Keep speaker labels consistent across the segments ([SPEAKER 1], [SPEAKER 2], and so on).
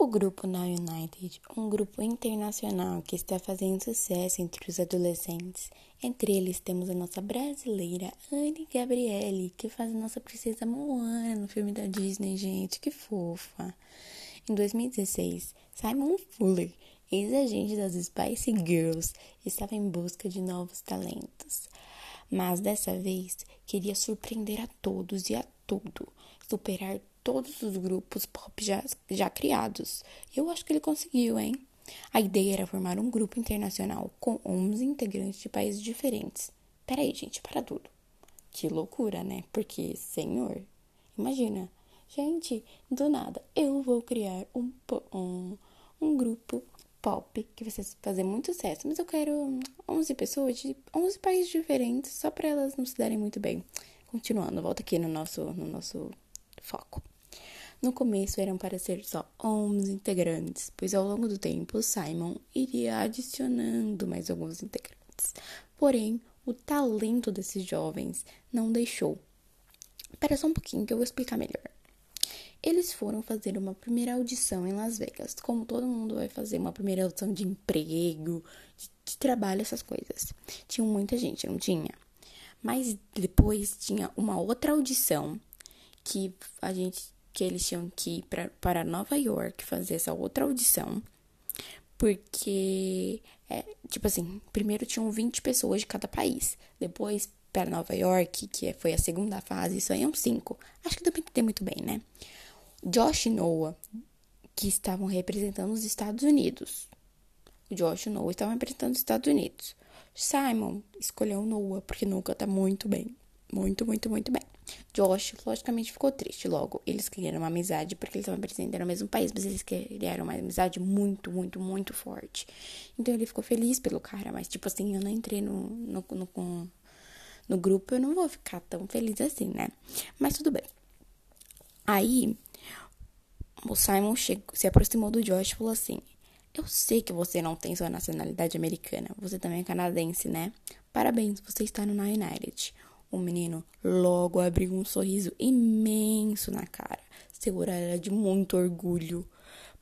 [SPEAKER 1] O grupo Now United, um grupo internacional que está fazendo sucesso entre os adolescentes. Entre eles temos a nossa brasileira Anne Gabriele, que faz a nossa princesa Moana no filme da Disney, gente, que fofa. Em 2016, Simon Fuller, ex-agente das Spice Girls, estava em busca de novos talentos. Mas dessa vez queria surpreender a todos e a tudo, superar todos os grupos pop já, já criados. Eu acho que ele conseguiu, hein? A ideia era formar um grupo internacional com 11 integrantes de países diferentes. Peraí, gente, para tudo. Que loucura, né? Porque, senhor, imagina, gente, do nada, eu vou criar um, um, um grupo pop que vai fazer muito sucesso, mas eu quero 11 pessoas de 11 países diferentes só para elas não se darem muito bem. Continuando, volta aqui no nosso, no nosso foco. No começo eram para ser só 11 integrantes, pois ao longo do tempo Simon iria adicionando mais alguns integrantes. Porém, o talento desses jovens não deixou. Espera só um pouquinho que eu vou explicar melhor. Eles foram fazer uma primeira audição em Las Vegas, como todo mundo vai fazer uma primeira audição de emprego, de, de trabalho, essas coisas. Tinha muita gente, não tinha? Mas depois tinha uma outra audição que a gente que eles tinham que ir para Nova York fazer essa outra audição. Porque, é, tipo assim, primeiro tinham 20 pessoas de cada país. Depois, para Nova York, que foi a segunda fase, só iam 5. Acho que pra entender muito bem, né? Josh e Noah, que estavam representando os Estados Unidos. O Josh e Noah estavam representando os Estados Unidos. Simon escolheu Noah, porque nunca tá muito bem. Muito, muito, muito bem. Josh, logicamente, ficou triste logo. Eles queriam uma amizade porque eles estavam apresentando no mesmo país, mas eles queriam uma amizade muito, muito, muito forte. Então ele ficou feliz pelo cara, mas tipo assim, eu não entrei no, no, no, no grupo, eu não vou ficar tão feliz assim, né? Mas tudo bem. Aí, o Simon chegou, se aproximou do Josh e falou assim: Eu sei que você não tem sua nacionalidade americana, você também é canadense, né? Parabéns, você está no United. O menino logo abriu um sorriso imenso na cara. Seu olhar era de muito orgulho,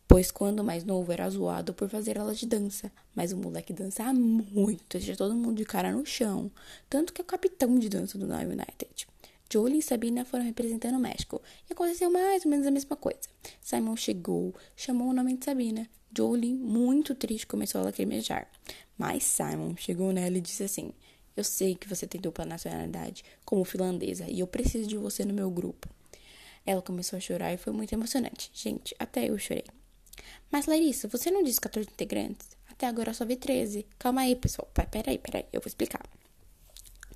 [SPEAKER 1] pois quando mais novo era zoado por fazer aula de dança, mas o moleque dançava muito, deixa todo mundo de cara no chão, tanto que é o capitão de dança do Nile United. Jolie e Sabina foram representando o México, e aconteceu mais ou menos a mesma coisa. Simon chegou, chamou o nome de Sabina. Jolie, muito triste, começou a lacrimejar. Mas Simon chegou nela e disse assim: eu sei que você tem dupla nacionalidade, como finlandesa, e eu preciso de você no meu grupo. Ela começou a chorar e foi muito emocionante. Gente, até eu chorei. Mas, Larissa, você não disse 14 integrantes? Até agora eu só vi 13. Calma aí, pessoal. Peraí, peraí, eu vou explicar.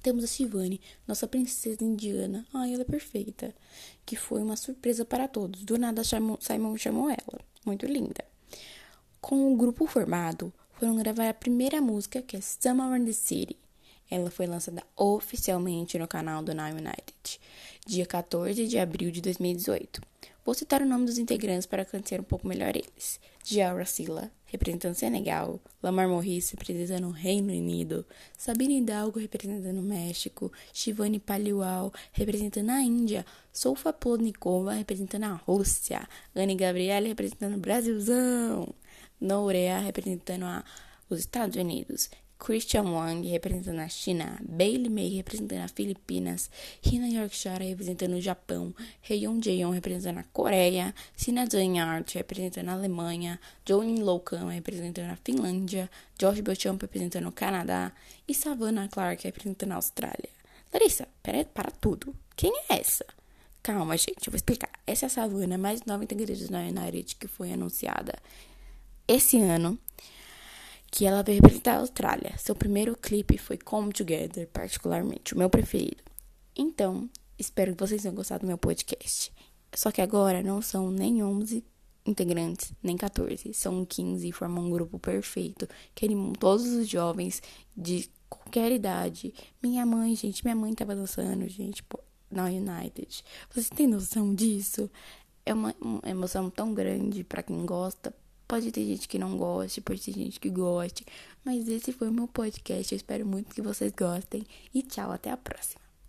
[SPEAKER 1] Temos a Shivani, nossa princesa indiana. Ai, ela é perfeita. Que foi uma surpresa para todos. Do nada, Simon chamou ela. Muito linda. Com o grupo formado, foram gravar a primeira música, que é Summer in the City. Ela foi lançada oficialmente no canal do Now United, dia 14 de abril de 2018. Vou citar o nome dos integrantes para conhecer um pouco melhor eles. Giaura Silla, representando Senegal, Lamar Morris, representando o Reino Unido, Sabine Hidalgo, representando o México, Shivani Paliwal, representando a Índia, Sofa Plodnikova, representando a Rússia, Anne Gabriele, representando o Brasilzão, Nourea, representando a, os Estados Unidos, Christian Wang representando a China, Bailey May representando as Filipinas, Hina Yorkshire representando o Japão, Heion Jaeon representando a Coreia, Sina Zhanyart representando a Alemanha, Joan Loukan representando a Finlândia, George Beauchamp representando o Canadá e Savannah Clark representando a Austrália. Larissa, pera, para tudo. Quem é essa? Calma, gente, eu vou explicar. Essa é a Savannah, mais nova integrante da United que foi anunciada esse ano que ela veio representar a Austrália. Seu primeiro clipe foi Come Together, particularmente, o meu preferido. Então, espero que vocês tenham gostado do meu podcast. Só que agora não são nem 11 integrantes, nem 14, são 15 e formam um grupo perfeito, que animam todos os jovens de qualquer idade. Minha mãe, gente, minha mãe tava dançando, gente, na United. Vocês têm noção disso? É uma, uma emoção tão grande para quem gosta, Pode ter gente que não goste, pode ter gente que goste. Mas esse foi o meu podcast. Eu espero muito que vocês gostem. E tchau, até a próxima.